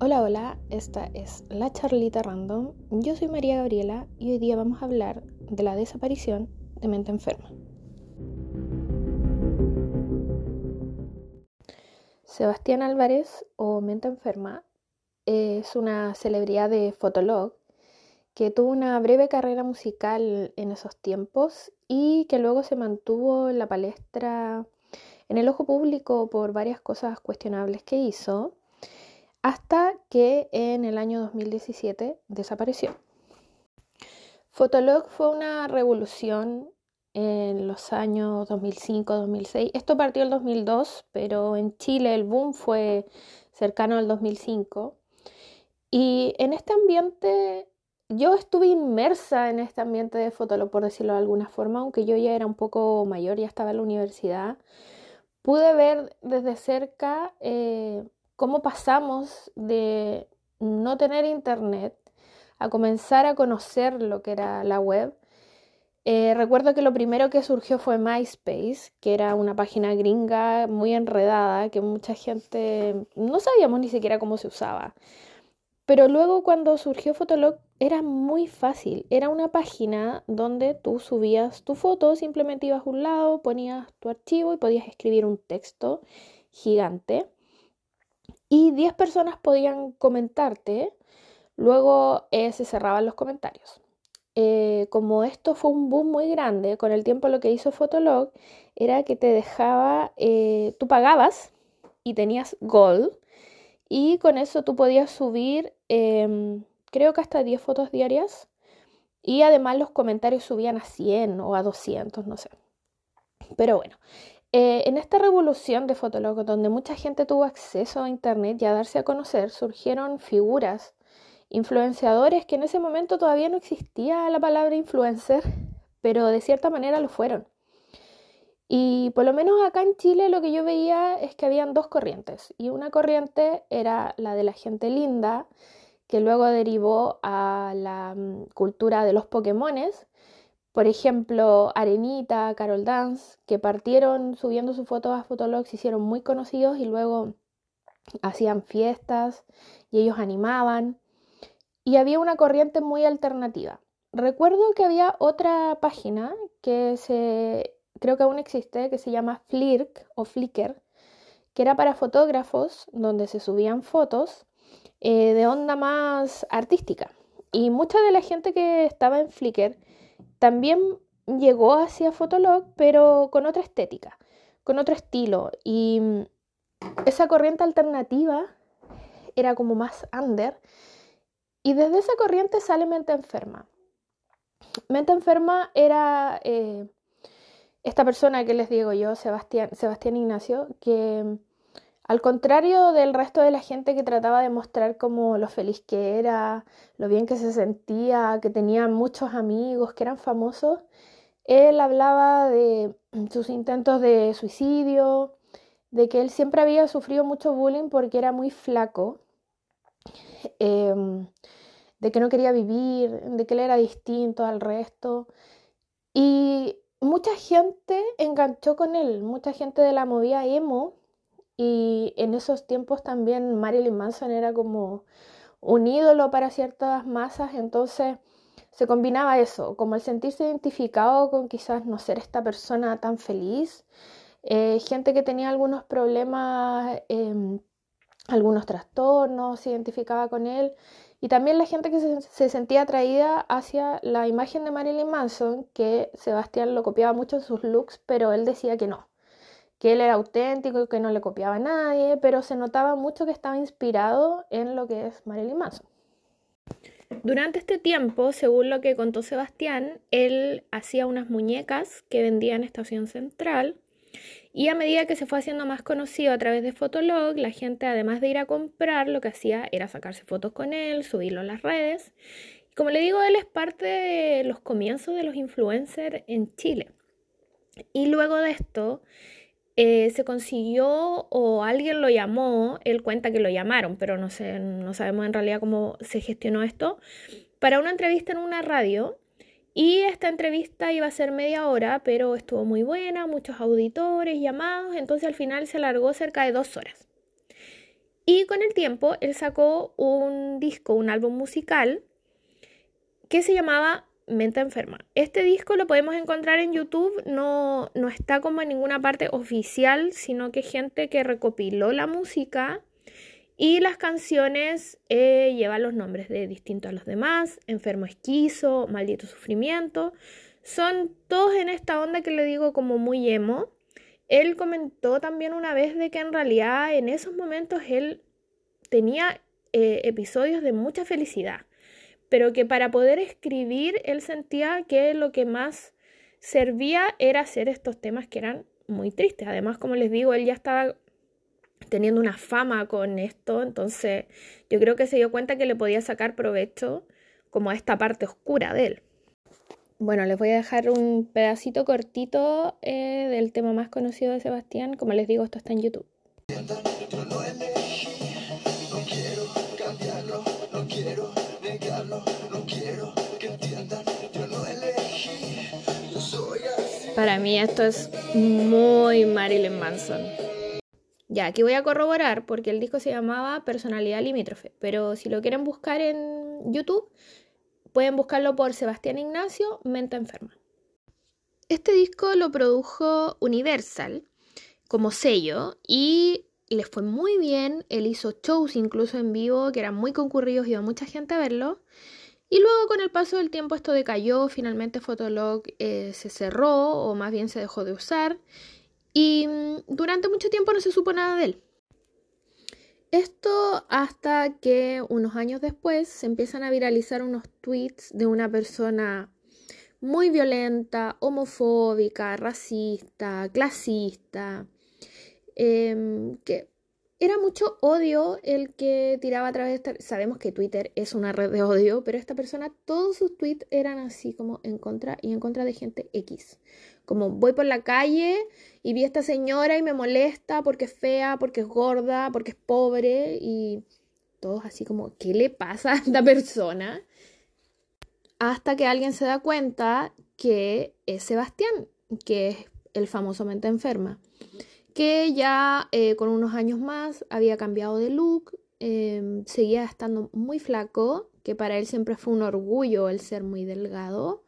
Hola, hola, esta es La Charlita Random. Yo soy María Gabriela y hoy día vamos a hablar de la desaparición de Mente Enferma. Sebastián Álvarez o Mente Enferma es una celebridad de Fotolog que tuvo una breve carrera musical en esos tiempos y que luego se mantuvo en la palestra en el ojo público por varias cosas cuestionables que hizo hasta que en el año 2017 desapareció. Fotolog fue una revolución en los años 2005-2006. Esto partió el 2002, pero en Chile el boom fue cercano al 2005. Y en este ambiente, yo estuve inmersa en este ambiente de Fotolog, por decirlo de alguna forma, aunque yo ya era un poco mayor, ya estaba en la universidad. Pude ver desde cerca eh, cómo pasamos de no tener internet a comenzar a conocer lo que era la web. Eh, recuerdo que lo primero que surgió fue MySpace, que era una página gringa muy enredada, que mucha gente no sabíamos ni siquiera cómo se usaba. Pero luego cuando surgió Fotolog era muy fácil. Era una página donde tú subías tu foto, simplemente ibas a un lado, ponías tu archivo y podías escribir un texto gigante y 10 personas podían comentarte, luego eh, se cerraban los comentarios. Eh, como esto fue un boom muy grande, con el tiempo lo que hizo Fotolog era que te dejaba, eh, tú pagabas y tenías Gold y con eso tú podías subir, em, creo que hasta 10 fotos diarias y además los comentarios subían a 100 o a 200, no sé. Pero bueno, eh, en esta revolución de Fotolog, donde mucha gente tuvo acceso a Internet y a darse a conocer, surgieron figuras, influenciadores que en ese momento todavía no existía la palabra influencer, pero de cierta manera lo fueron. Y por lo menos acá en Chile lo que yo veía es que habían dos corrientes. Y una corriente era la de la gente linda, que luego derivó a la mm, cultura de los Pokémones, por ejemplo, Arenita, Carol Dance, que partieron subiendo sus fotos a Fotolog, se hicieron muy conocidos y luego hacían fiestas y ellos animaban. Y había una corriente muy alternativa. Recuerdo que había otra página que se, creo que aún existe, que se llama Flirk o Flickr, que era para fotógrafos, donde se subían fotos eh, de onda más artística. Y mucha de la gente que estaba en Flickr también llegó hacia Fotolog, pero con otra estética, con otro estilo. Y mm, esa corriente alternativa era como más under. Y desde esa corriente sale Mente Enferma. Mente Enferma era eh, esta persona que les digo yo, Sebastián, Sebastián Ignacio, que mm, al contrario del resto de la gente que trataba de mostrar como lo feliz que era, lo bien que se sentía, que tenía muchos amigos, que eran famosos, él hablaba de sus intentos de suicidio, de que él siempre había sufrido mucho bullying porque era muy flaco, em, de que no quería vivir, de que él era distinto al resto. Y mucha gente enganchó con él, mucha gente de la movida emo y en esos tiempos también Marilyn Manson era como un ídolo para ciertas masas, entonces se combinaba eso, como el sentirse identificado con quizás no ser esta persona tan feliz, eh, gente que tenía algunos problemas, em, algunos trastornos, se identificaba con él, y también la gente que se, se, sentía atraída hacia la imagen de Marilyn Manson, que Sebastián lo copiaba mucho en sus looks, pero él decía que no, que él era auténtico, y que no le copiaba a nadie, pero se notaba mucho que estaba inspirado en lo que es Marilyn Manson. Durante este tiempo, según lo que contó Sebastián, él hacía unas muñecas que vendía en Estación Central y a medida que se fue haciendo más conocido a través de Fotolog, la gente además de ir a comprar, lo que hacía era sacarse fotos con él, subirlo a las redes. Como le digo, él es parte de los comienzos de los influencers en Chile. Y luego de esto, eh, se consiguió o alguien lo llamó, él cuenta que lo llamaron, pero no, sé, no sabemos en realidad cómo se gestionó esto, para una entrevista en una radio. Y esta entrevista iba a ser media hora, pero estuvo muy buena, muchos auditores llamados, entonces al final se alargó cerca de dos horas. Y con el tiempo él sacó un disco, un álbum musical que se llamaba Mente Enferma. Este disco lo podemos encontrar en YouTube, no, no está como en ninguna parte oficial, sino que gente que recopiló la música y las canciones eh, llevan los nombres de distinto a los demás, Enfermo Esquizo, Maldito Sufrimiento. Son todos en esta onda que le digo como muy emo. Él comentó también una vez de que en realidad en esos momentos él tenía eh, episodios de mucha felicidad, pero que para poder escribir él sentía que lo que más servía era hacer estos temas que eran muy tristes. Además, como les digo, él ya estaba teniendo una fama con esto, entonces yo creo que se dio cuenta que le podía sacar provecho como a esta parte oscura de él. Bueno, les voy a dejar un pedacito cortito eh, del tema más conocido de Sebastián. Como les digo, esto está en YouTube. Para mí esto es muy Marilyn Manson. Ya, aquí voy a corroborar porque el disco se llamaba Personalidad Limítrofe, pero si lo quieren buscar en YouTube, pueden buscarlo por Sebastián Ignacio, Mente Enferma. Este disco lo produjo Universal como sello y le fue muy bien. Él hizo shows incluso en vivo que eran muy concurridos, iba mucha gente a verlo. Y luego con el paso del tiempo esto decayó, finalmente Fotolog eh, se cerró o más bien se dejó de usar y mm, durante mucho tiempo no se supo nada de él. Esto hasta que unos años después se empiezan a viralizar unos tweets de una persona muy violenta, homofóbica, racista, clasista, em, que era mucho odio el que tiraba a través de esta... Sabemos que Twitter es una red de odio, pero esta persona, todos sus tweets eran así como en contra y en contra de gente X. Como voy por la calle y vi a esta señora y me molesta porque es fea, porque es gorda, porque es pobre y todos así como, ¿qué le pasa a esta persona? Hasta que alguien se da cuenta que es Sebastián, que es el famosamente enferma que ya eh, con unos años más había cambiado de look, em, seguía estando muy flaco, que para él siempre fue un orgullo el ser muy delgado,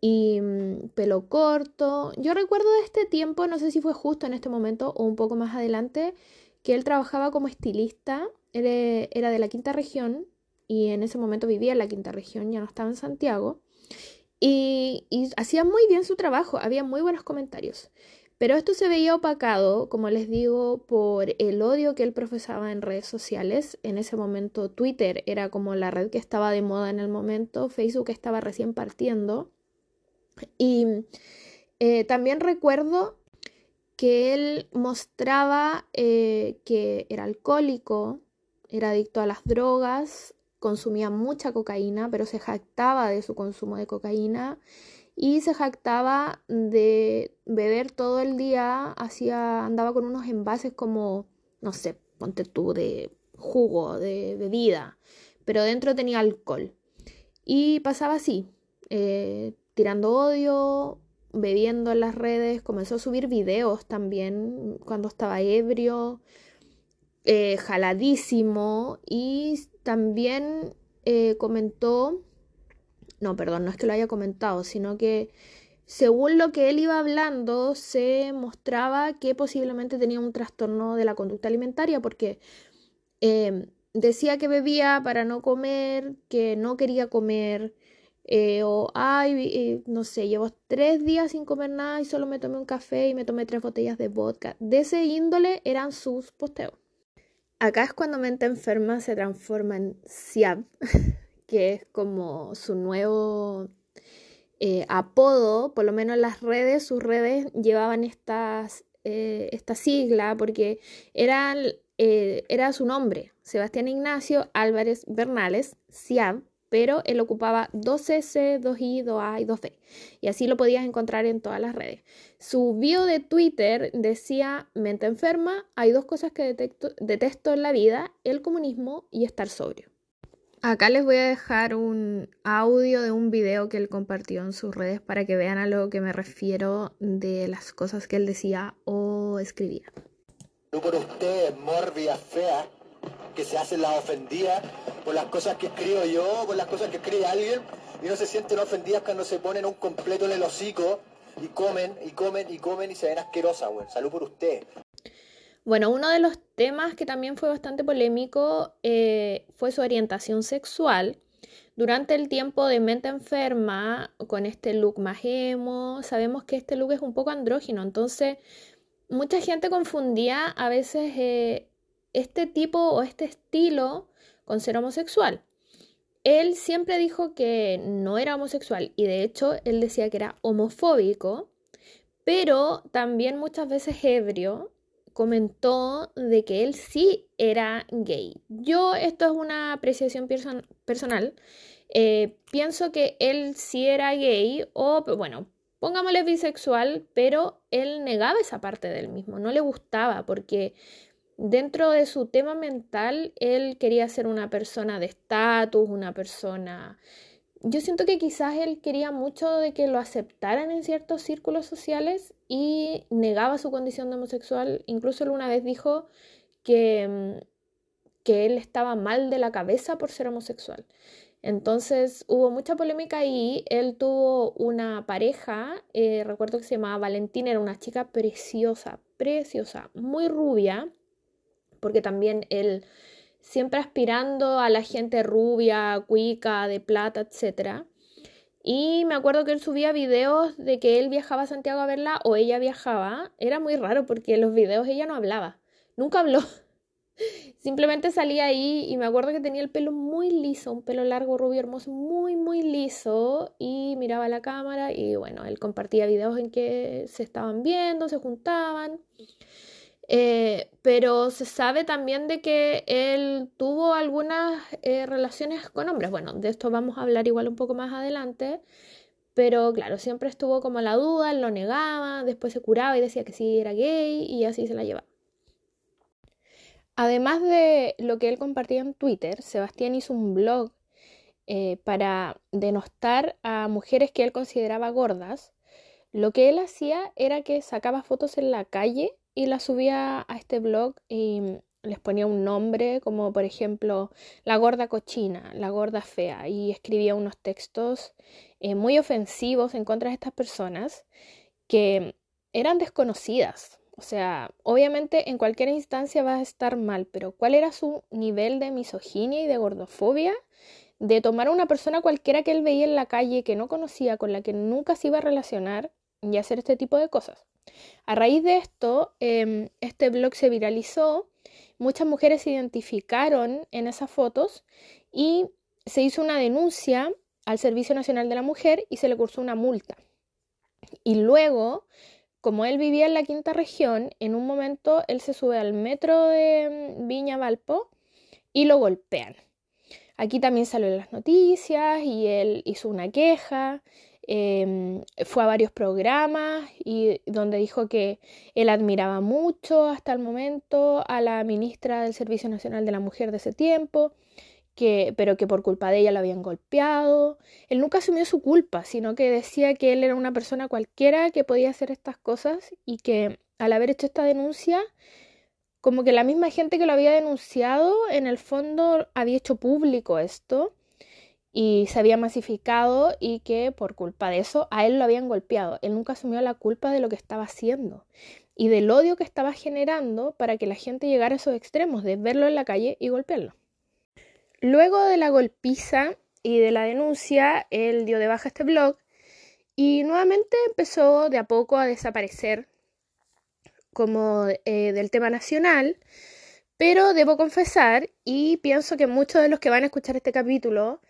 y mm, pelo corto. Yo recuerdo de este tiempo, no sé si fue justo en este momento o un poco más adelante, que él trabajaba como estilista, era de la quinta región y en ese momento vivía en la quinta región, ya no estaba en Santiago. Y, hacía muy bien su trabajo, había muy buenos comentarios. Pero esto se veía opacado, como les digo, por el odio que él profesaba en redes sociales. En ese momento Twitter era como la red que estaba de moda en el momento, Facebook estaba recién partiendo. Y eh, también recuerdo que él mostraba eh, que era alcohólico, era adicto a las drogas, consumía mucha cocaína, pero se jactaba de su consumo de cocaína y se jactaba de beber todo el día, hacía, andaba con unos envases como, no sé, ponte tú, de jugo, de bebida, pero dentro tenía alcohol. Y pasaba así, eh, tirando odio, bebiendo en las redes, comenzó a subir videos también cuando estaba ebrio, eh, jaladísimo, y también eh, comentó no, perdón, no es que lo haya comentado, sino que según lo que él iba hablando, se mostraba que posiblemente tenía un trastorno de la conducta alimentaria porque em, decía que bebía para no comer, que no quería comer, eh, o, ay, eh, no sé, llevo tres días sin comer nada y solo me tomé un café y me tomé tres botellas de vodka. De ese índole eran sus posteos. Acá es cuando mente enferma se transforma en Siab. que es como su nuevo eh, apodo, por lo menos en las redes, sus redes llevaban estas, eh, esta sigla porque eh, era su nombre, Sebastián Ignacio Álvarez Bernales, CIAB, pero él ocupaba 2S, 2I, 2A y 2B. Y así lo podías encontrar en todas las redes. Su bio de Twitter decía, mente enferma, hay dos cosas que detesto en la vida, el comunismo y estar sobrio. Acá les voy a dejar un audio de un video que él compartió en sus redes para que vean a lo que me refiero de las cosas que él decía o escribía. por usted, morbia fea, que se hacen las ofendidas por las cosas que escribo yo, por las cosas que escribe alguien, y no se sienten ofendidas cuando se ponen un completo en el hocico y comen, y comen, y comen, y se ven asquerosas, güey. Salud por usted. Bueno, uno de los temas que también fue bastante polémico eh, fue su orientación sexual. Durante el tiempo de mente enferma, con este look más emo, sabemos que este look es un poco andrógino, entonces mucha gente confundía a veces eh, este tipo o este estilo con ser homosexual. Él siempre dijo que no era homosexual y de hecho él decía que era homofóbico, pero también muchas veces ebrio comentó de que él sí era gay. Yo, esto es una apreciación personal, eh, pienso que él sí era gay o, bueno, pongámosle bisexual, pero él negaba esa parte del mismo, no le gustaba porque dentro de su tema mental él quería ser una persona de estatus, una persona yo siento que quizás él quería mucho de que lo aceptaran en ciertos círculos sociales y negaba su condición de homosexual. Incluso él una vez dijo que, mm, que él estaba mal de la cabeza por ser homosexual. Entonces hubo mucha polémica y él tuvo una pareja, eh, recuerdo que se llamaba Valentina, era una chica preciosa, preciosa, muy rubia, porque también él siempre aspirando a la gente rubia, cuica, de plata, etc. Y me acuerdo que él subía videos de que él viajaba a Santiago a verla o ella viajaba. Era muy raro porque en los videos ella no hablaba. Nunca habló. Simplemente salía ahí y me acuerdo que tenía el pelo muy liso, un pelo largo, rubio, hermoso, muy, muy liso. Y miraba la cámara y bueno, él compartía videos en que se estaban viendo, se juntaban. Eh, pero se sabe también de que él tuvo algunas eh, relaciones con hombres. Bueno, de esto vamos a hablar igual un poco más adelante. Pero claro, siempre estuvo como la duda, lo negaba, después se curaba y decía que sí era gay y así se la llevaba. Además de lo que él compartía en Twitter, Sebastián hizo un blog eh, para denostar a mujeres que él consideraba gordas. Lo que él hacía era que sacaba fotos en la calle y la subía a este blog y les ponía un nombre como por ejemplo la gorda cochina, la gorda fea y escribía unos textos eh, muy ofensivos en contra de estas personas que eran desconocidas. O sea, obviamente en cualquier instancia va a estar mal, pero ¿cuál era su nivel de misoginia y de gordofobia? De tomar a una persona cualquiera que él veía en la calle que no conocía, con la que nunca se iba a relacionar y hacer este tipo de cosas. A raíz de esto, em, este blog se viralizó, muchas mujeres se identificaron en esas fotos y se hizo una denuncia al Servicio Nacional de la Mujer y se le cursó una multa. Y luego, como él vivía en la quinta región, en un momento él se sube al metro de em, Viña Valpo y lo golpean. Aquí también salió en las noticias y él hizo una queja Em, fue a varios programas y donde dijo que él admiraba mucho hasta el momento a la ministra del Servicio Nacional de la Mujer de ese tiempo, que, pero que por culpa de ella lo habían golpeado. Él nunca asumió su culpa, sino que decía que él era una persona cualquiera que podía hacer estas cosas y que al haber hecho esta denuncia, como que la misma gente que lo había denunciado, en el fondo había hecho público esto y se había masificado y que por culpa de eso a él lo habían golpeado. Él nunca asumió la culpa de lo que estaba haciendo y del odio que estaba generando para que la gente llegara a esos extremos de verlo en la calle y golpearlo. Luego de la golpiza y de la denuncia, él dio de baja este blog y nuevamente empezó de a poco a desaparecer como eh, del tema nacional. Pero debo confesar, y pienso que muchos de los que van a escuchar este capítulo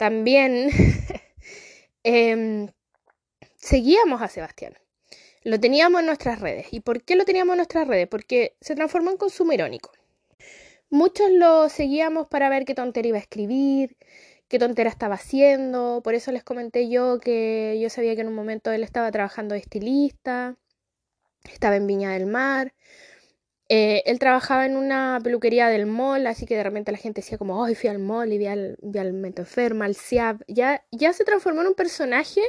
también em, seguíamos a Sebastián. Lo teníamos en nuestras redes. ¿Y por qué lo teníamos en nuestras redes? Porque se transformó en consumo irónico. Muchos lo seguíamos para ver qué tontera iba a escribir, qué tontera estaba haciendo. Por eso les comenté yo que yo sabía que en un momento él estaba trabajando de estilista, estaba en Viña del Mar. Eh, él trabajaba en una peluquería del mall, así que de repente la gente decía como, ay, fui al mall y vi al, vi al Mento Enferma, al CIAP. Ya, ya se transformó en un personaje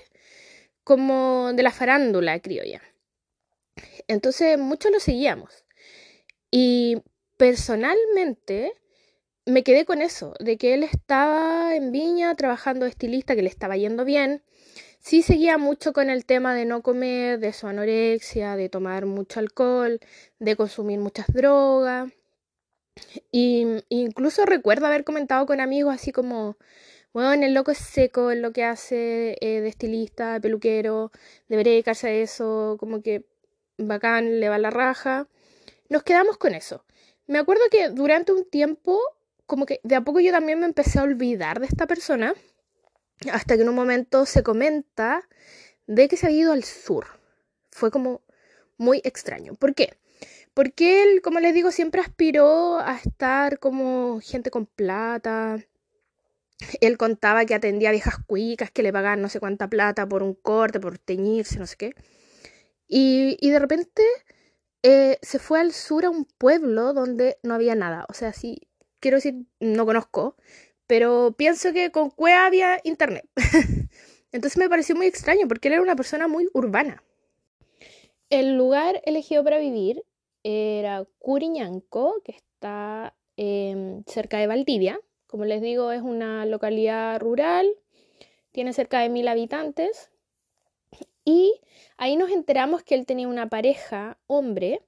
como de la farándula criolla. Entonces muchos lo seguíamos. Y personalmente me quedé con eso, de que él estaba en Viña trabajando de estilista, que le estaba yendo bien. Sí seguía mucho con el tema de no comer, de su anorexia, de tomar mucho alcohol, de consumir muchas drogas. Y incluso recuerdo haber comentado con amigos así como, bueno, el loco es seco en lo que hace eh, de estilista, de peluquero, debería dedicarse a eso, como que bacán, le va la raja. Nos quedamos con eso. Me acuerdo que durante un tiempo, como que de a poco yo también me empecé a olvidar de esta persona, hasta que en un momento se comenta de que se había ido al sur. Fue como muy extraño. ¿Por qué? Porque él, como les digo, siempre aspiró a estar como gente con plata. Él contaba que atendía viejas cuicas que le pagaban no sé cuánta plata por un corte, por teñirse, no sé qué. Y, y de repente eh, se fue al sur a un pueblo donde no había nada. O sea, sí, quiero decir, no conozco, pero pienso que con Cueva había internet. Entonces me pareció muy extraño porque él era una persona muy urbana. El lugar elegido para vivir era Curiñanco, que está em, cerca de Valdivia. Como les digo, es una localidad rural, tiene cerca de mil habitantes. Y ahí nos enteramos que él tenía una pareja, hombre,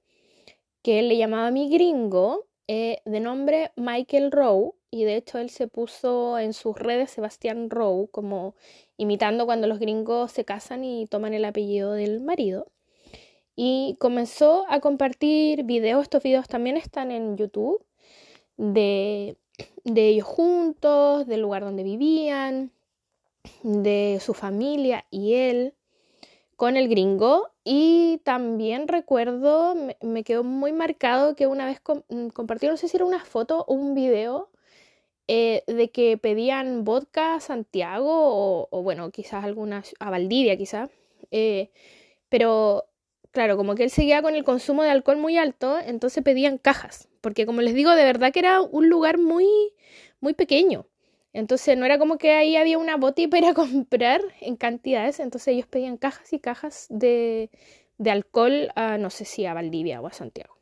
que él le llamaba mi gringo, eh, de nombre Michael Rowe, y de hecho él se puso en sus redes Sebastián Rowe, como imitando cuando los gringos se casan y toman el apellido del marido. Y comenzó a compartir videos, estos videos también están en YouTube, de, de ellos juntos, del lugar donde vivían, de su familia y él con el gringo. Y también recuerdo, me, quedó muy marcado que una vez mm, compartió, no sé si era una foto o un video eh, de que pedían vodka a Santiago o, bueno, quizás algunas a Valdivia quizás, eh, pero claro, como que él seguía con el consumo de alcohol muy alto, entonces pedían cajas, porque como les digo, de verdad que era un lugar muy, muy pequeño. Entonces no era como que ahí había una boti para comprar en cantidades, entonces ellos pedían cajas y cajas de, de alcohol a, no sé si a Valdivia o a Santiago.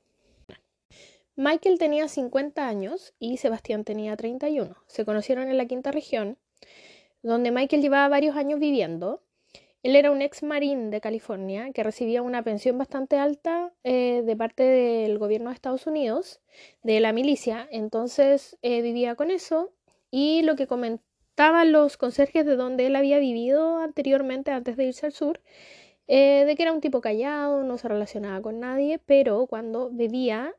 Michael tenía 50 años y Sebastián tenía 31. Se conocieron en la quinta región, donde Michael llevaba varios años viviendo él era un ex marín de California que recibía una pensión bastante alta eh, de parte del gobierno de Estados Unidos, de la milicia, entonces eh, vivía con eso y lo que comentaban los conserjes de donde él había vivido anteriormente antes de irse al sur, eh, de que era un tipo callado, no se relacionaba con nadie, pero cuando bebía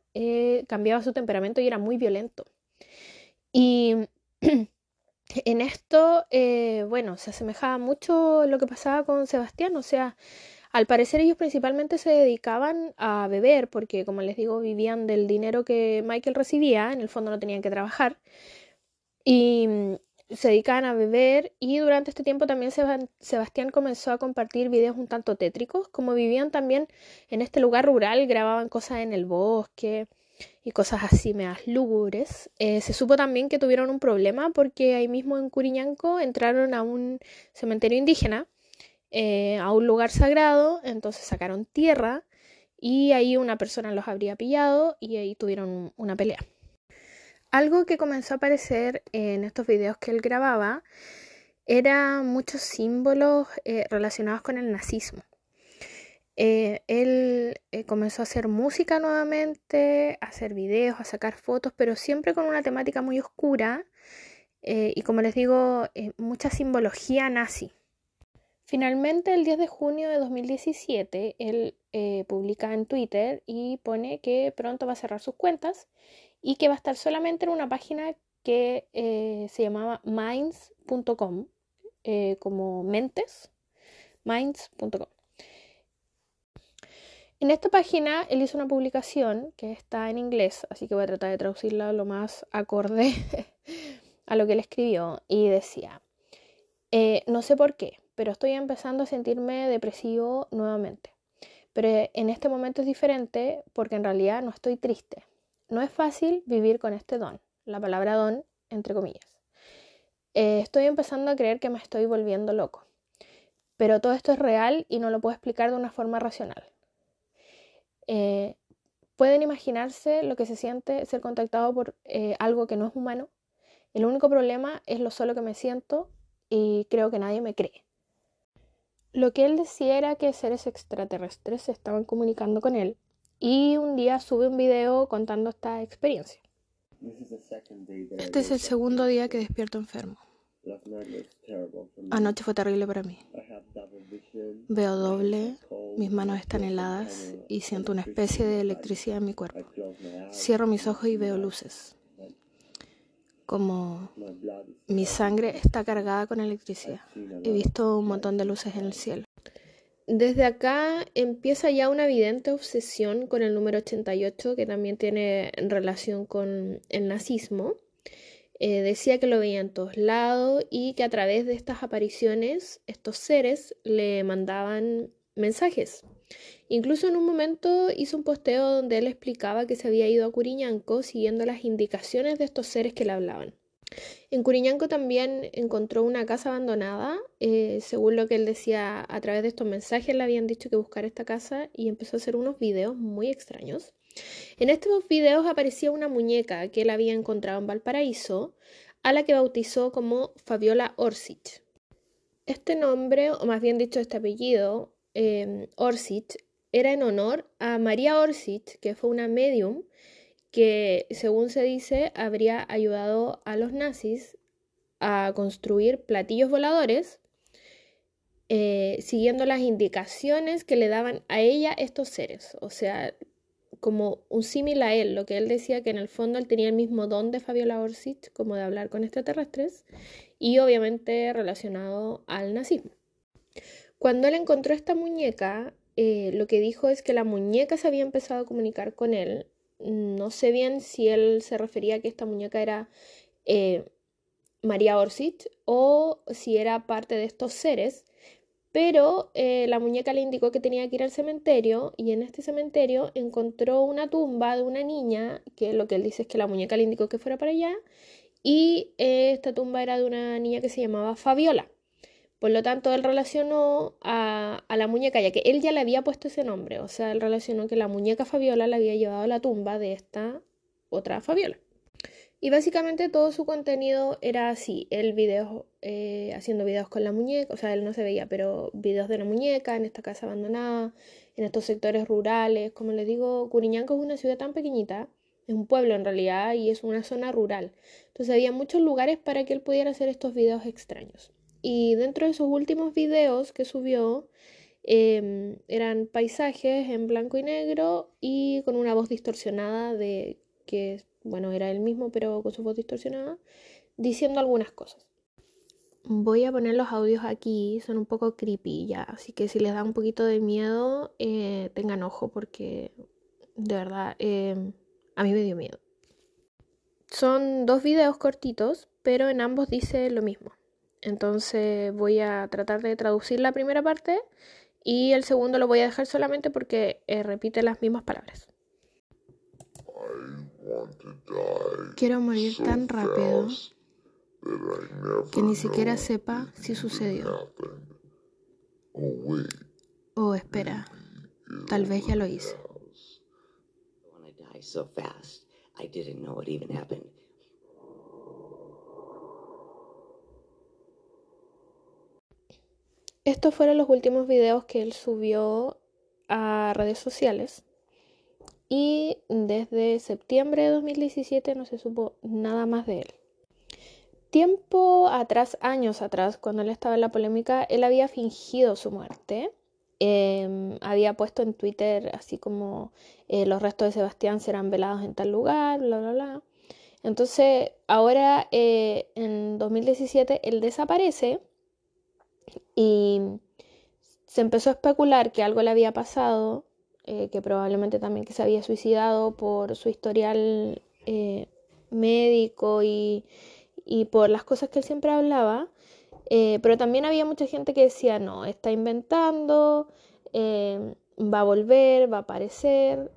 cambiaba su temperamento y era muy violento. Y en esto, eh, bueno, se asemejaba mucho lo que pasaba con Sebastián, o sea, al parecer ellos principalmente se dedicaban a beber, porque como les digo, vivían del dinero que Michael recibía, en el fondo no tenían que trabajar, y se dedicaban a beber y durante este tiempo también Sebastián comenzó a compartir videos un tanto tétricos, como vivían también en este lugar rural, grababan cosas en el bosque, y cosas así meas lúgubres. Eh, se supo también que tuvieron un problema porque ahí mismo en Curiñanco entraron a un cementerio indígena, eh, a un lugar sagrado, entonces sacaron tierra y ahí una persona los habría pillado y ahí tuvieron una pelea. Algo que comenzó a aparecer en estos videos que él grababa eran muchos símbolos eh, relacionados con el nazismo. Eh, él eh, comenzó a hacer música nuevamente, a hacer videos, a sacar fotos, pero siempre con una temática muy oscura y como les digo, mucha simbología nazi. Finalmente, el 10 de junio de 2017, él publica en Twitter y pone que pronto va a cerrar sus cuentas y que va a estar solamente en una página que se llamaba minds.com, como mentes, minds.com. En esta página él hizo una publicación que está en inglés, así que voy a tratar de traducirla lo más acorde a lo que él escribió. Y decía, eh, no sé por qué, pero estoy empezando a sentirme depresivo nuevamente. Pero en este momento es diferente porque en realidad no estoy triste. No es fácil vivir con este don, la palabra don entre comillas. Eh, estoy empezando a creer que me estoy volviendo loco. Pero todo esto es real y no lo puedo explicar de una forma racional. Eh, pueden imaginarse lo que se siente ser contactado por eh, algo que no es humano. El único problema es lo solo que me siento y creo que nadie me cree. Lo que él decía era que seres extraterrestres se estaban comunicando con él y un día sube un video contando esta experiencia. Este es el segundo día que despierto enfermo. Anoche fue terrible para mí. Veo doble, mis manos están heladas y siento una especie de electricidad en mi cuerpo. Cierro mis ojos y veo luces. Como mi sangre está cargada con electricidad. He visto un montón de luces en el cielo. Desde acá empieza ya una evidente obsesión con el número 88 que también tiene relación con el nazismo. Eh, decía que lo veía en todos lados y que a través de estas apariciones estos seres le mandaban mensajes. Incluso en un momento hizo un posteo donde él explicaba que se había ido a Curiñanco siguiendo las indicaciones de estos seres que le hablaban. En Curiñanco también encontró una casa abandonada, eh, según lo que él decía, a través de estos mensajes le habían dicho que buscar esta casa y empezó a hacer unos videos muy extraños. En estos videos aparecía una muñeca que él había encontrado en Valparaíso, a la que bautizó como Fabiola Orsic. Este nombre, o más bien dicho este apellido, eh, Orsic, era en honor a María Orsic, que fue una medium que, según se dice, habría ayudado a los nazis a construir platillos voladores eh, siguiendo las indicaciones que le daban a ella estos seres. O sea, como un símil a él, lo que él decía que en el fondo él tenía el mismo don de Fabiola Orsic, como de hablar con extraterrestres, y obviamente relacionado al nazismo. Cuando él encontró esta muñeca, eh, lo que dijo es que la muñeca se había empezado a comunicar con él. No sé bien si él se refería a que esta muñeca era eh, María Orsic o si era parte de estos seres, pero eh, la muñeca le indicó que tenía que ir al cementerio y en este cementerio encontró una tumba de una niña, que lo que él dice es que la muñeca le indicó que fuera para allá, y eh, esta tumba era de una niña que se llamaba Fabiola. Por lo tanto, él relacionó a, a, la muñeca, ya que él ya le había puesto ese nombre, o sea, él relacionó que la muñeca Fabiola le había llevado a la tumba de esta otra Fabiola. Y básicamente todo su contenido era así, el video, eh, haciendo videos con la muñeca, o sea, él no se veía, pero videos de la muñeca en esta casa abandonada, en estos sectores rurales, como les digo, Curiñanco es una ciudad tan pequeñita, es un pueblo en realidad y es una zona rural. Entonces había muchos lugares para que él pudiera hacer estos videos extraños. Y dentro de sus últimos videos que subió, em, eran paisajes en blanco y negro y con una voz distorsionada de que bueno, era el mismo pero con su voz distorsionada, diciendo algunas cosas. Voy a poner los audios aquí, son un poco creepy ya, así que si les da un poquito de miedo, eh, tengan ojo porque de verdad em, a mí me dio miedo. Son dos videos cortitos, pero en ambos dice lo mismo. Entonces voy a tratar de traducir la primera parte y el segundo lo voy a dejar solamente porque eh, repite las mismas palabras. Quiero morir tan rápido que ni siquiera sepa si sucedió. Oh, espera, tal vez ya lo hice. Estos fueron los últimos videos que él subió a redes sociales y desde septiembre de 2017 no se supo nada más de él. Tiempo atrás, años atrás, cuando él estaba en la polémica, él había fingido su muerte. Em, había puesto en Twitter así como eh, los restos de Sebastián serán velados en tal lugar, bla, bla, bla. Entonces, ahora eh, en 2017 él desaparece y se empezó a especular que algo le había pasado eh, que probablemente también que se había suicidado por su historial eh, médico y, por las cosas que él siempre hablaba, eh, pero también había mucha gente que decía, no, está inventando, va a volver, va a aparecer,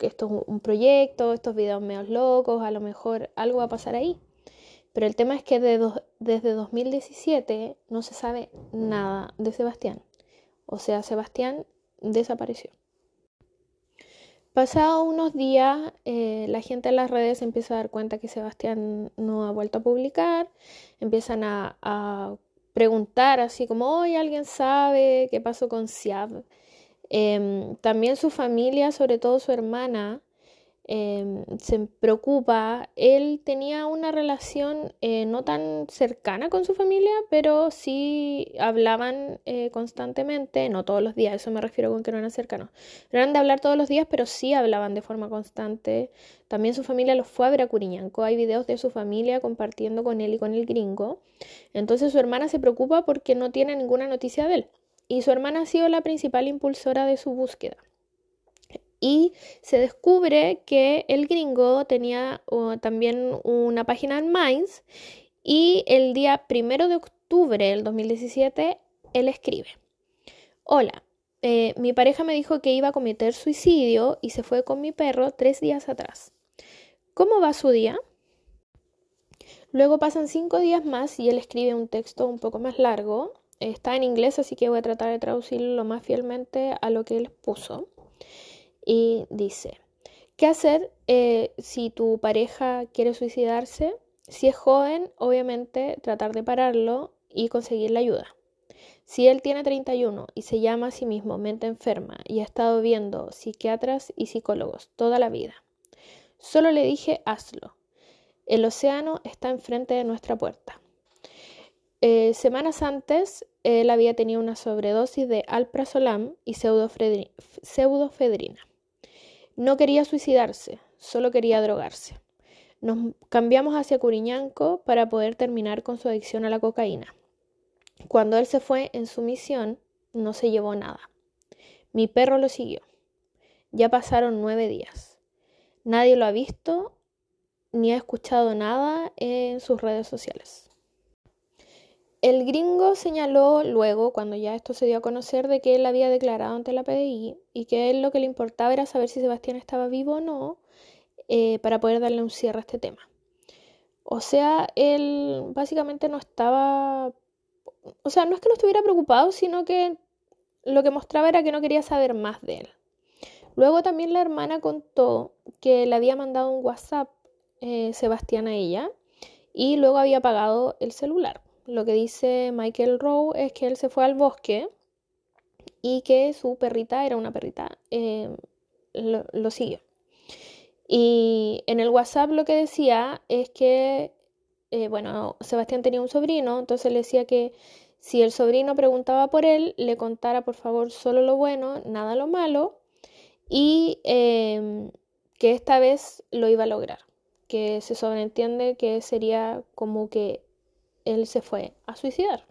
esto es un proyecto, estos videos medios locos, a lo mejor algo va a pasar ahí. Pero el tema es que desde 2017 no se sabe nada de Sebastián. O sea, Sebastián desapareció. Pasado unos días, eh, la gente en las redes empieza a dar cuenta que Sebastián no ha vuelto a publicar, empiezan a, a preguntar así como, hoy alguien sabe qué pasó con Siab. Em, también su familia, sobre todo su hermana, Em, se preocupa. Él tenía una relación eh, no tan cercana con su familia, pero sí hablaban eh, constantemente, no todos los días, eso me refiero con que no eran cercanos. No eran de hablar todos los días, pero sí hablaban de forma constante. También su familia los fue a ver a Curiñanco. Hay videos de su familia compartiendo con él y con el gringo. Entonces su hermana se preocupa porque no tiene ninguna noticia de él. Y su hermana ha sido la principal impulsora de su búsqueda y se descubre que el gringo tenía también una página en Minds y el día primero de octubre del 2017 él escribe, hola, eh, mi pareja me dijo que iba a cometer suicidio y se fue con mi perro tres días atrás. ¿Cómo va su día? Luego pasan cinco días más y él escribe un texto un poco más largo. Está en inglés, así que voy a tratar de traducirlo lo más fielmente a lo que él puso y dice, ¿qué hacer eh, si tu pareja quiere suicidarse? Si es joven, obviamente tratar de pararlo y conseguir la ayuda. Si él tiene 31 y se llama a sí mismo mente enferma y ha estado viendo psiquiatras y psicólogos toda la vida, solo le dije hazlo. El océano está enfrente de nuestra puerta. Eh, semanas antes, él había tenido una sobredosis de alprazolam y pseudofedrina. No quería suicidarse, solo quería drogarse. Nos cambiamos hacia Curiñanco para poder terminar con su adicción a la cocaína. Cuando él se fue en su misión, no se llevó nada. Mi perro lo siguió. Ya pasaron nueve días. Nadie lo ha visto ni ha escuchado nada en sus redes sociales. El gringo señaló luego, cuando ya esto se dio a conocer, de que él había declarado ante la PDI y que él lo que le importaba era saber si Sebastián estaba vivo o no eh, para poder darle un cierre a este tema. O sea, él básicamente no estaba, o sea, no es que no estuviera preocupado, sino que lo que mostraba era que no quería saber más de él. Luego también la hermana contó que le había mandado un WhatsApp eh, Sebastián a ella y luego había apagado el celular lo que dice Michael Rowe es que él se fue al bosque y que su perrita era una perrita, eh, lo, siguió. Y en el WhatsApp lo que decía es que, eh, bueno, Sebastián tenía un sobrino, entonces le decía que si el sobrino preguntaba por él, le contara por favor solo lo bueno, nada lo malo, y em, que esta vez lo iba a lograr, que se sobreentiende que sería como que él se fue a suicidar.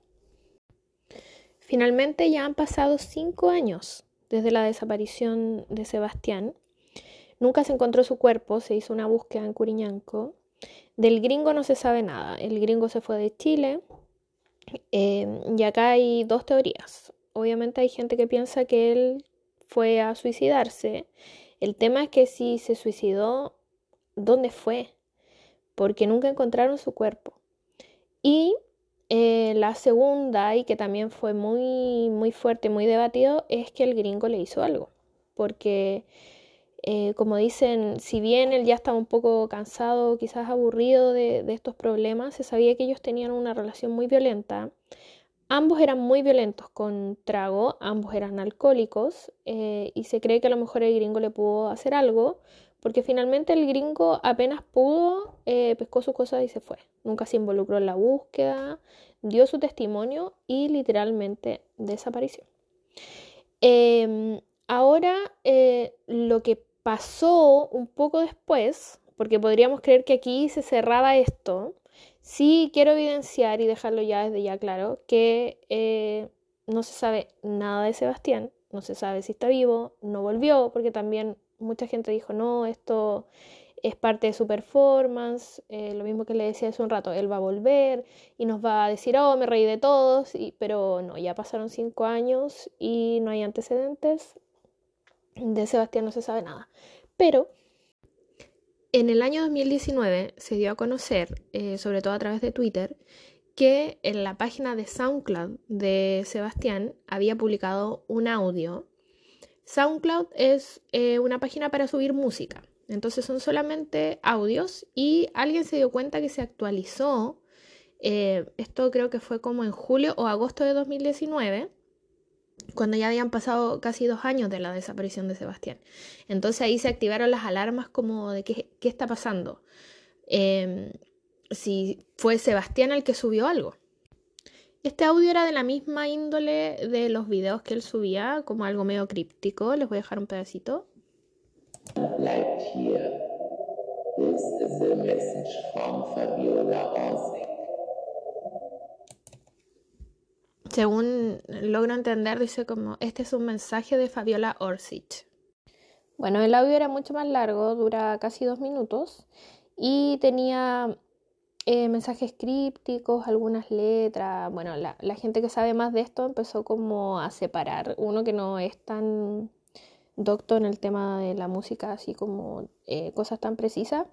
Finalmente ya han pasado cinco años desde la desaparición de Sebastián. Nunca se encontró su cuerpo, se hizo una búsqueda en Curiñanco. Del gringo no se sabe nada. El gringo se fue de Chile. Eh, y acá hay dos teorías. Obviamente hay gente que piensa que él fue a suicidarse. El tema es que si se suicidó, ¿dónde fue? Porque nunca encontraron su cuerpo. Y eh, la segunda, y que también fue muy, muy fuerte, muy debatido, es que el gringo le hizo algo. Porque, eh, como dicen, si bien él ya estaba un poco cansado, quizás aburrido de, estos problemas, se sabía que ellos tenían una relación muy violenta. Ambos eran muy violentos con trago, ambos eran alcohólicos eh, y se cree que a lo mejor el gringo le pudo hacer algo porque finalmente el gringo apenas pudo, eh, pescó sus cosas y se fue. Nunca se involucró en la búsqueda, dio su testimonio y literalmente desapareció. Em, ahora, eh, lo que pasó un poco después, porque podríamos creer que aquí se cerraba esto, sí quiero evidenciar y dejarlo ya desde ya claro que eh, no se sabe nada de Sebastián, no se sabe si está vivo, no volvió, porque también mucha gente dijo, no, esto es parte de su performance, eh, lo mismo que le decía hace un rato, él va a volver y nos va a decir, oh, me reí de todos, y, pero no, ya pasaron cinco años y no hay antecedentes, de Sebastián no se sabe nada. Pero en el año 2019 se dio a conocer, eh, sobre todo a través de Twitter, que en la página de SoundCloud de Sebastián había publicado un audio SoundCloud es eh, una página para subir música. Entonces son solamente audios y alguien se dio cuenta que se actualizó. eh, esto creo que fue como en julio o agosto de 2019, cuando ya habían pasado casi dos años de la desaparición de Sebastián. Entonces ahí se activaron las alarmas como de qué, qué está pasando. Em, si fue Sebastián el que subió algo. Este audio era de la misma índole de los videos que él subía, como algo medio críptico. Les voy a dejar un pedacito. bleibt hier. This is a message from Fabiola Orsig. Según logro entender, dice como, este es un mensaje de Fabiola Orsic. Bueno, el audio era mucho más largo, dura casi dos minutos, y tenía eh, mensajes crípticos, algunas letras. Bueno, la, gente que sabe más de esto empezó como a separar. Uno que no es tan docto en el tema de la música, así como eh, cosas tan precisas,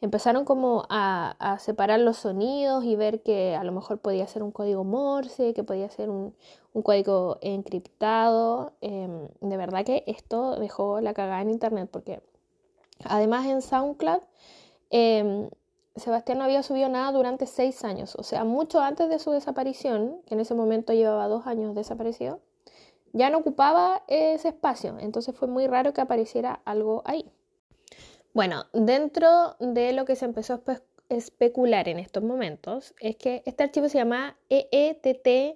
empezaron como a, separar los sonidos y ver que a lo mejor podía ser un código Morse, que podía ser un, código encriptado. Eh, de verdad que esto dejó la cagada en internet porque además en SoundCloud eh, Sebastián no había subido nada durante seis años, o sea, mucho antes de su desaparición, que en ese momento llevaba dos años desaparecido ya no ocupaba ese espacio, entonces fue muy raro que apareciera algo ahí. Bueno, dentro de lo que se empezó a espe especular en estos momentos es que este archivo se llama EETTDDCC,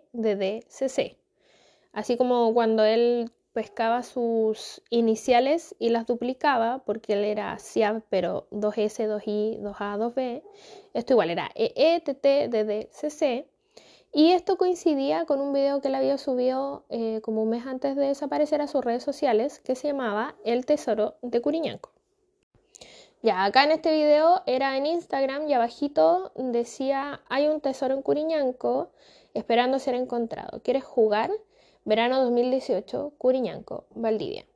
así como cuando él pescaba sus iniciales y las duplicaba, porque él era SIAB, pero 2S, 2I, 2A, 2B, esto igual era EETTDDCC, y esto coincidía con un video que él había subido eh, como un mes antes de desaparecer a sus redes sociales que se llamaba El Tesoro de Curiñanco. Ya, acá en este video era en Instagram y abajito decía hay un tesoro en Curiñanco esperando ser encontrado. ¿Quieres jugar? Verano 2018, Curiñanco, Valdivia.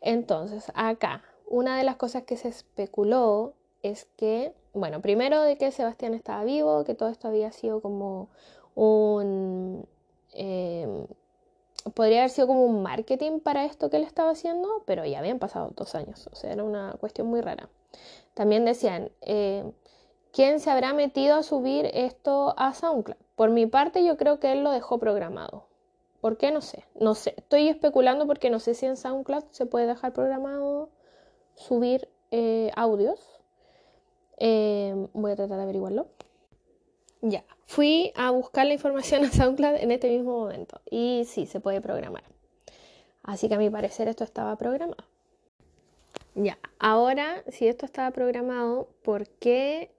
Entonces, acá, una de las cosas que se especuló es que, bueno, primero de que Sebastián estaba vivo, que todo esto había sido como un... Eh, podría haber sido como un marketing para esto que él estaba haciendo, pero ya habían pasado dos años, o sea, era una cuestión muy rara. También decían, eh, ¿quién se habrá metido a subir esto a SoundCloud? Por mi parte, yo creo que él lo dejó programado. ¿Por qué? No sé. No sé. Estoy especulando porque no sé si en SoundCloud se puede dejar programado subir eh, audios. Eh, voy a tratar de averiguarlo. Ya, fui a buscar la información a SoundCloud en este mismo momento y sí, se puede programar. Así que a mi parecer esto estaba programado. Ya, ahora si esto estaba programado, ¿por qué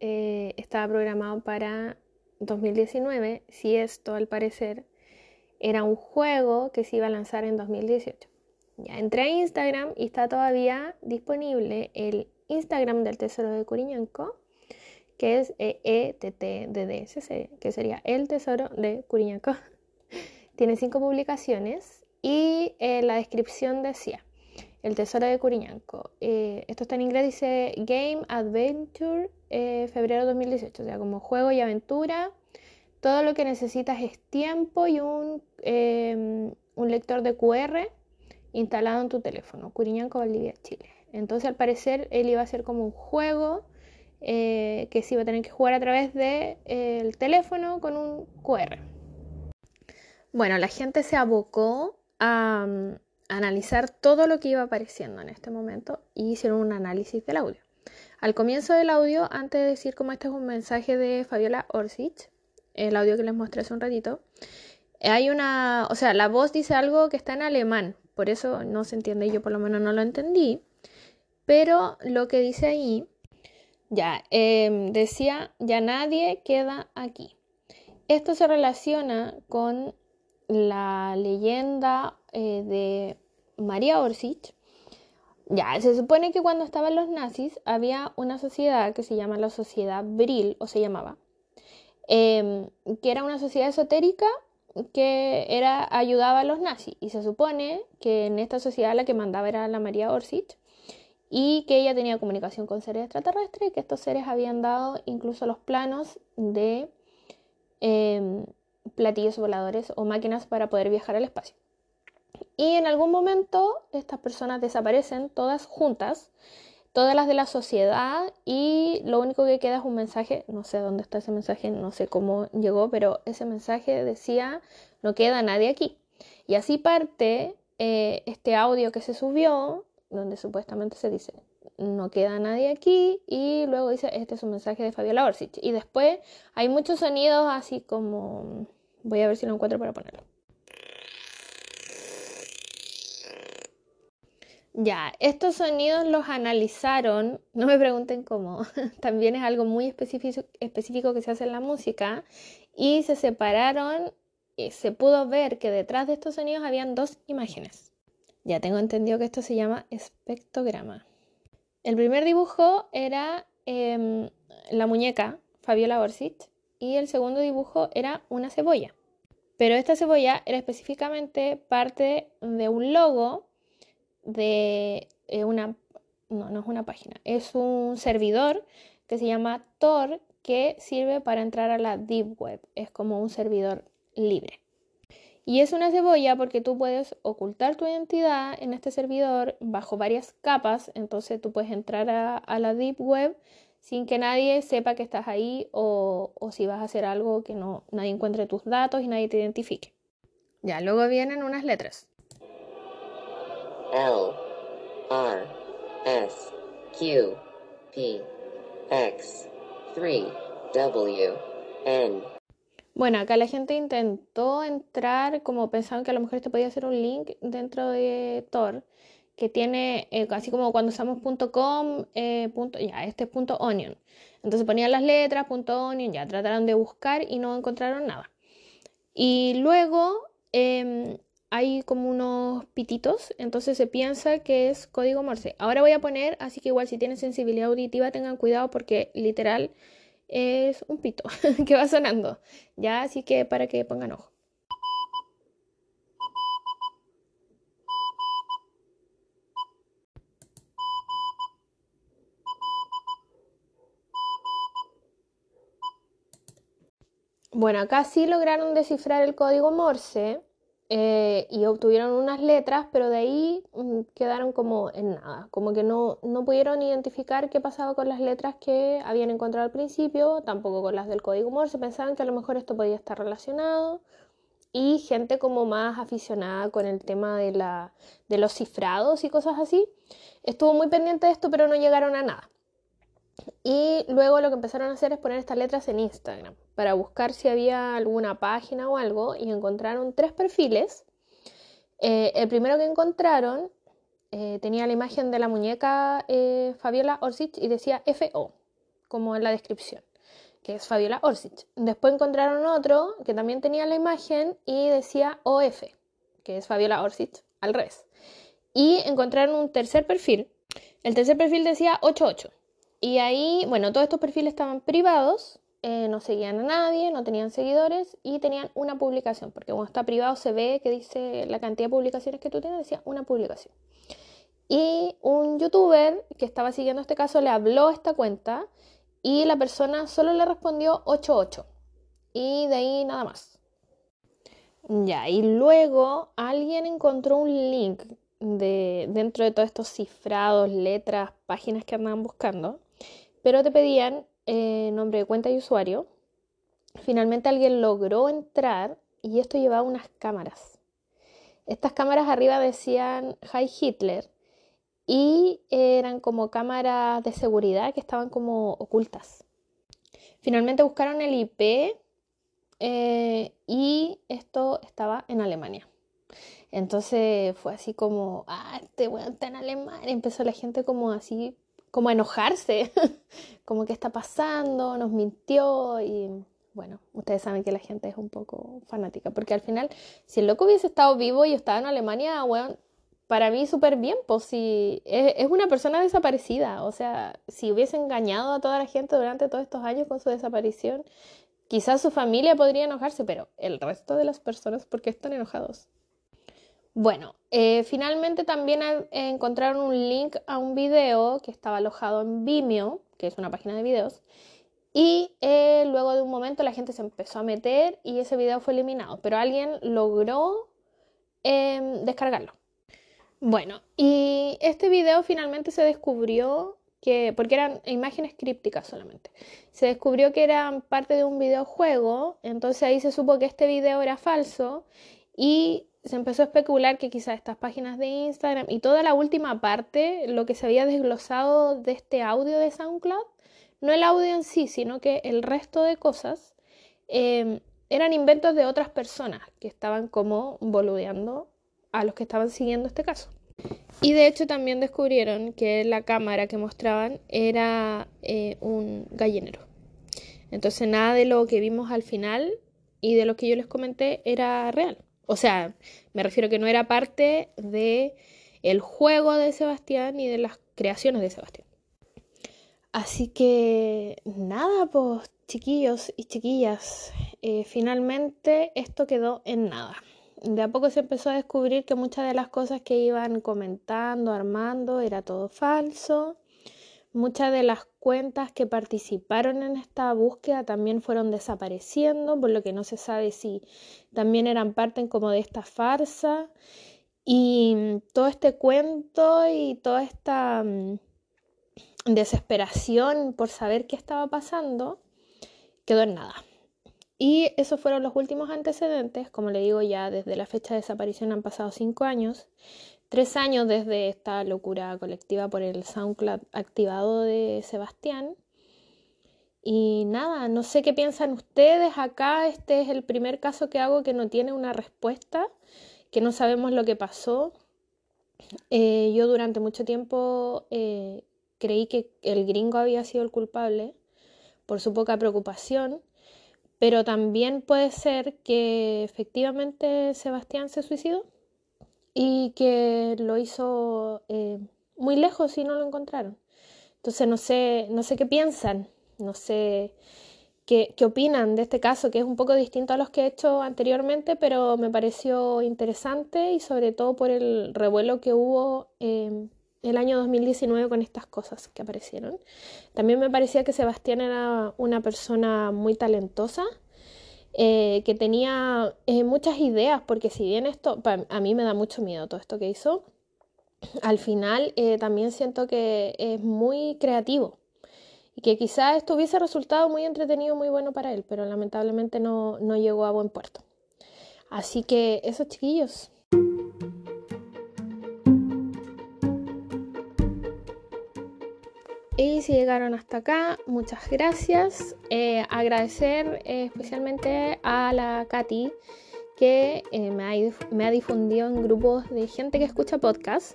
eh, estaba programado para 2019 si esto al parecer era un juego que se iba a lanzar en 2018? Ya entré a Instagram y está todavía disponible el Instagram del Tesoro de Curiñanco que es EETTDDSC, que sería El Tesoro de Curiñaco. Tiene cinco publicaciones y eh, la descripción decía, El Tesoro de Curiñanco. Eh, esto está en inglés, dice Game Adventure, eh, febrero 2018, o sea, como juego y aventura. Todo lo que necesitas es tiempo y un, em, un lector de QR instalado en tu teléfono, Curiñanco, Valdivia, Chile. Entonces, al parecer, él iba a ser como un juego eh, que se iba a tener que jugar a través del de, eh, teléfono con un QR. Bueno, la gente se abocó a, um, analizar todo lo que iba apareciendo en este momento y hicieron un análisis del audio. Al comienzo del audio, antes de decir cómo este es un mensaje de Fabiola Orsic, el audio que les mostré hace un ratito, hay una, o sea, la voz dice algo que está en alemán, por eso no se entiende, yo por lo menos no lo entendí, pero lo que dice ahí ya, eh, decía, ya nadie queda aquí. Esto se relaciona con la leyenda eh, de María Orsic. Ya, se supone que cuando estaban los nazis había una sociedad que se llama la Sociedad Bril, o se llamaba, eh, que era una sociedad esotérica que era, ayudaba a los nazis. Y se supone que en esta sociedad la que mandaba era la María Orsic y que ella tenía comunicación con seres extraterrestres y que estos seres habían dado incluso los planos de eh, platillos voladores o máquinas para poder viajar al espacio. Y en algún momento estas personas desaparecen todas juntas, todas las de la sociedad, y lo único que queda es un mensaje, no sé dónde está ese mensaje, no sé cómo llegó, pero ese mensaje decía, no queda nadie aquí. Y así parte eh, este audio que se subió, donde supuestamente se dice, no queda nadie aquí, y luego dice, este es un mensaje de Fabiola Orsic. Y después hay muchos sonidos así como, voy a ver si lo encuentro para ponerlo. Ya, estos sonidos los analizaron, no me pregunten cómo, también es algo muy específico, que se hace en la música, y se separaron, y se pudo ver que detrás de estos sonidos habían dos imágenes. Ya tengo entendido que esto se llama espectrograma. El primer dibujo era em, la muñeca Fabiola Orsic y el segundo dibujo era una cebolla. Pero esta cebolla era específicamente parte de un logo de eh, una, no, no es una página, es un servidor que se llama Tor que sirve para entrar a la Deep Web. Es como un servidor libre. Y es una cebolla porque tú puedes ocultar tu identidad en este servidor bajo varias capas. Entonces tú puedes entrar a, la Deep Web sin que nadie sepa que estás ahí o, o, si vas a hacer algo que no nadie encuentre tus datos y nadie te identifique. Ya, luego vienen unas letras. L R S Q P X 3 W N. Bueno, acá la gente intentó entrar como pensaban que a lo mejor este podía hacer un link dentro de Tor que tiene, eh, así como cuando usamos .com, eh, punto, ya, este es punto .onion. Entonces ponían las letras, punto .onion, ya trataron de buscar y no encontraron nada. Y luego em, hay como unos pititos, entonces se piensa que es código Morse. Ahora voy a poner, así que igual si tienen sensibilidad auditiva tengan cuidado porque literal es un pito que va sonando. Ya, así que para que pongan ojo. Bueno, acá sí lograron descifrar el código Morse eh, y obtuvieron unas letras, pero de ahí mm, quedaron como en nada, como que no, no pudieron identificar qué pasaba con las letras que habían encontrado al principio, tampoco con las del código Morse, pensaban que a lo mejor esto podía estar relacionado y gente como más aficionada con el tema de, la, de los cifrados y cosas así, estuvo muy pendiente de esto, pero no llegaron a nada. Y luego lo que empezaron a hacer es poner estas letras en Instagram para buscar si había alguna página o algo y encontraron tres perfiles. Eh, el primero que encontraron eh, tenía la imagen de la muñeca eh, Fabiola Orsic y decía FO, como en la descripción, que es Fabiola Orsic. Después encontraron otro que también tenía la imagen y decía OF, que es Fabiola Orsic, al revés. Y encontraron un tercer perfil. El tercer perfil decía 88 y ahí, bueno, todos estos perfiles estaban privados, eh, no seguían a nadie, no tenían seguidores y tenían una publicación, porque cuando está privado se ve que dice la cantidad de publicaciones que tú tienes, decía una publicación. Y un youtuber que estaba siguiendo este caso le habló a esta cuenta y la persona solo le respondió 88 y de ahí nada más. Ya, y luego alguien encontró un link de, dentro de todos estos cifrados, letras, páginas que andaban buscando pero te pedían eh, nombre de cuenta y usuario. Finalmente alguien logró entrar y esto llevaba unas cámaras. Estas cámaras arriba decían Hi Hitler y eran como cámaras de seguridad que estaban como ocultas. Finalmente buscaron el IP eh, y esto estaba en Alemania. Entonces fue así como, ah, este weón está en Alemania. Empezó la gente como así como enojarse, como que está pasando, nos mintió y bueno, ustedes saben que la gente es un poco fanática, porque al final, si el loco hubiese estado vivo y estaba en Alemania, bueno, para mí súper bien, pues si es, una persona desaparecida, o sea, si hubiese engañado a toda la gente durante todos estos años con su desaparición, quizás su familia podría enojarse, pero el resto de las personas, ¿por qué están enojados? Bueno, eh, finalmente también encontraron un link a un video que estaba alojado en Vimeo, que es una página de videos, y eh, luego de un momento la gente se empezó a meter y ese video fue eliminado, pero alguien logró em, descargarlo. Bueno, y este video finalmente se descubrió que, porque eran imágenes crípticas solamente, se descubrió que eran parte de un videojuego, entonces ahí se supo que este video era falso y se empezó a especular que quizás estas páginas de Instagram y toda la última parte, lo que se había desglosado de este audio de SoundCloud, no el audio en sí, sino que el resto de cosas em, eran inventos de otras personas que estaban como boludeando a los que estaban siguiendo este caso. Y de hecho también descubrieron que la cámara que mostraban era eh, un gallinero. Entonces nada de lo que vimos al final y de lo que yo les comenté era real. O sea, me refiero que no era parte de el juego de Sebastián ni de las creaciones de Sebastián. Así que nada, pues chiquillos y chiquillas, eh, finalmente esto quedó en nada de a poco se empezó a descubrir que muchas de las cosas que iban comentando, armando, era todo falso. Muchas de las cuentas que participaron en esta búsqueda también fueron desapareciendo, por lo que no se sabe si también eran parte como de esta farsa. Y todo este cuento y toda esta mm, desesperación por saber qué estaba pasando quedó en nada. Y esos fueron los últimos antecedentes, como le digo ya, desde la fecha de desaparición han pasado cinco años, tres años desde esta locura colectiva por el SoundCloud activado de Sebastián. Y nada, no sé qué piensan ustedes acá, este es el primer caso que hago que no tiene una respuesta, que no sabemos lo que pasó. Eh, yo durante mucho tiempo eh, creí que el gringo había sido el culpable por su poca preocupación pero también puede ser que efectivamente Sebastián se suicidó y que lo hizo eh, muy lejos y no lo encontraron. Entonces no sé, no sé qué piensan, no sé qué, qué, opinan de este caso, que es un poco distinto a los que he hecho anteriormente, pero me pareció interesante y sobre todo por el revuelo que hubo eh, el año 2019 con estas cosas que aparecieron. También me parecía que Sebastián era una persona muy talentosa, eh, que tenía eh, muchas ideas, porque si bien esto, a mí me da mucho miedo todo esto que hizo, al final eh, también siento que es muy creativo y que quizás esto hubiese resultado muy entretenido, muy bueno para él, pero lamentablemente no, no llegó a buen puerto. Así que esos chiquillos. Y si llegaron hasta acá, muchas gracias. Eh, agradecer eh, especialmente a la Katy que eh, me, ha, difundido en grupos de gente que escucha podcast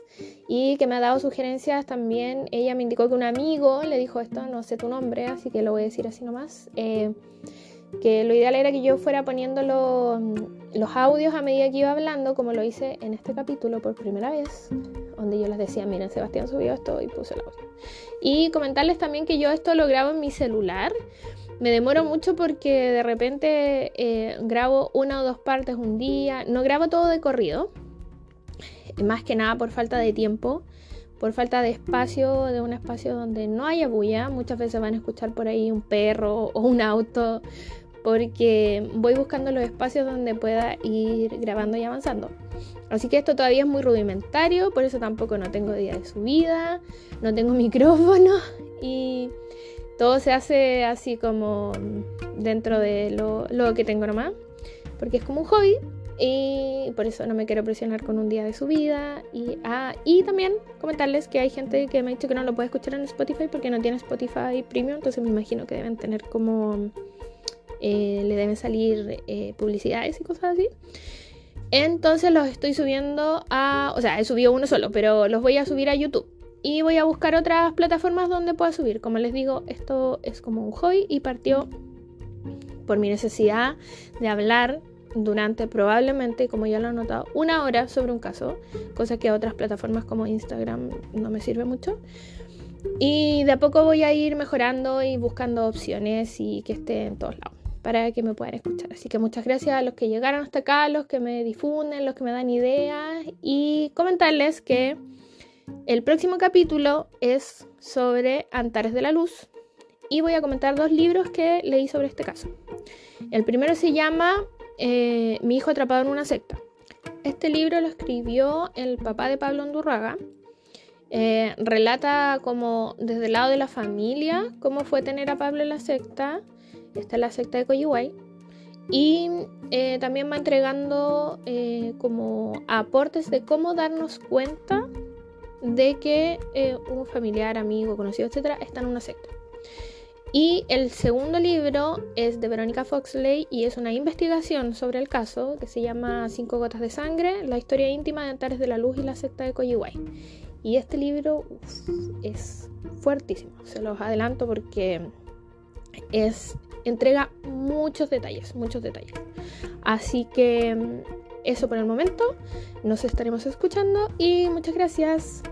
y que me ha dado sugerencias también. Ella me indicó que un amigo le dijo esto, no sé tu nombre, así que lo voy a decir así nomás. que lo ideal era que yo fuera poniendo los, los audios a medida que iba hablando, como lo hice en este capítulo por primera vez donde yo les decía, miren, Sebastián subió esto y puse el audio. Y comentarles también que yo esto lo grabo en mi celular. Me demoro mucho porque de repente eh, grabo una o dos partes un día. No grabo todo de corrido. Más que nada por falta de tiempo. Por falta de espacio, de un espacio donde no haya bulla. Muchas veces van a escuchar por ahí un perro o un auto. Porque voy buscando los espacios donde pueda ir grabando y avanzando. Así que esto todavía es muy rudimentario, por eso tampoco no tengo día de subida, no tengo micrófono y todo se hace así como dentro de lo, que tengo nomás, porque es como un hobby y por eso no me quiero presionar con un día de subida. Y, ah, y también comentarles que hay gente que me ha dicho que no lo puede escuchar en Spotify porque no tiene Spotify Premium, entonces me imagino que deben tener como... Eh, le deben salir eh, publicidades y cosas así. Entonces los estoy subiendo a... O sea, he subido uno solo, pero los voy a subir a YouTube. Y voy a buscar otras plataformas donde pueda subir. Como les digo, esto es como un hobby y partió por mi necesidad de hablar durante probablemente, como ya lo he notado, una hora sobre un caso, cosa que a otras plataformas como Instagram no me sirve mucho. Y de a poco voy a ir mejorando y buscando opciones y que esté en todos lados para que me puedan escuchar. Así que muchas gracias a los que llegaron hasta acá, los que me difunden, los que me dan ideas y comentarles que el próximo capítulo es sobre Antares de la Luz y voy a comentar dos libros que leí sobre este caso. El primero se llama eh, Mi hijo atrapado en una secta Este libro lo escribió el papá de Pablo Andurraga. Eh, relata como desde el lado de la familia cómo fue tener a Pablo en la secta. Esta es la secta de Coyihuay. Y eh, también va entregando eh, como aportes de cómo darnos cuenta de que un familiar, amigo, conocido, etcétera, está en una secta. Y el segundo libro es de Verónica Foxley y es una investigación sobre el caso que se llama Cinco gotas de sangre, la historia íntima de Antares de la Luz y la secta de Coyihuay. Y este libro es fuertísimo, se los adelanto porque es entrega muchos detalles, muchos detalles. Así que eso por el momento, nos estaremos escuchando y muchas gracias.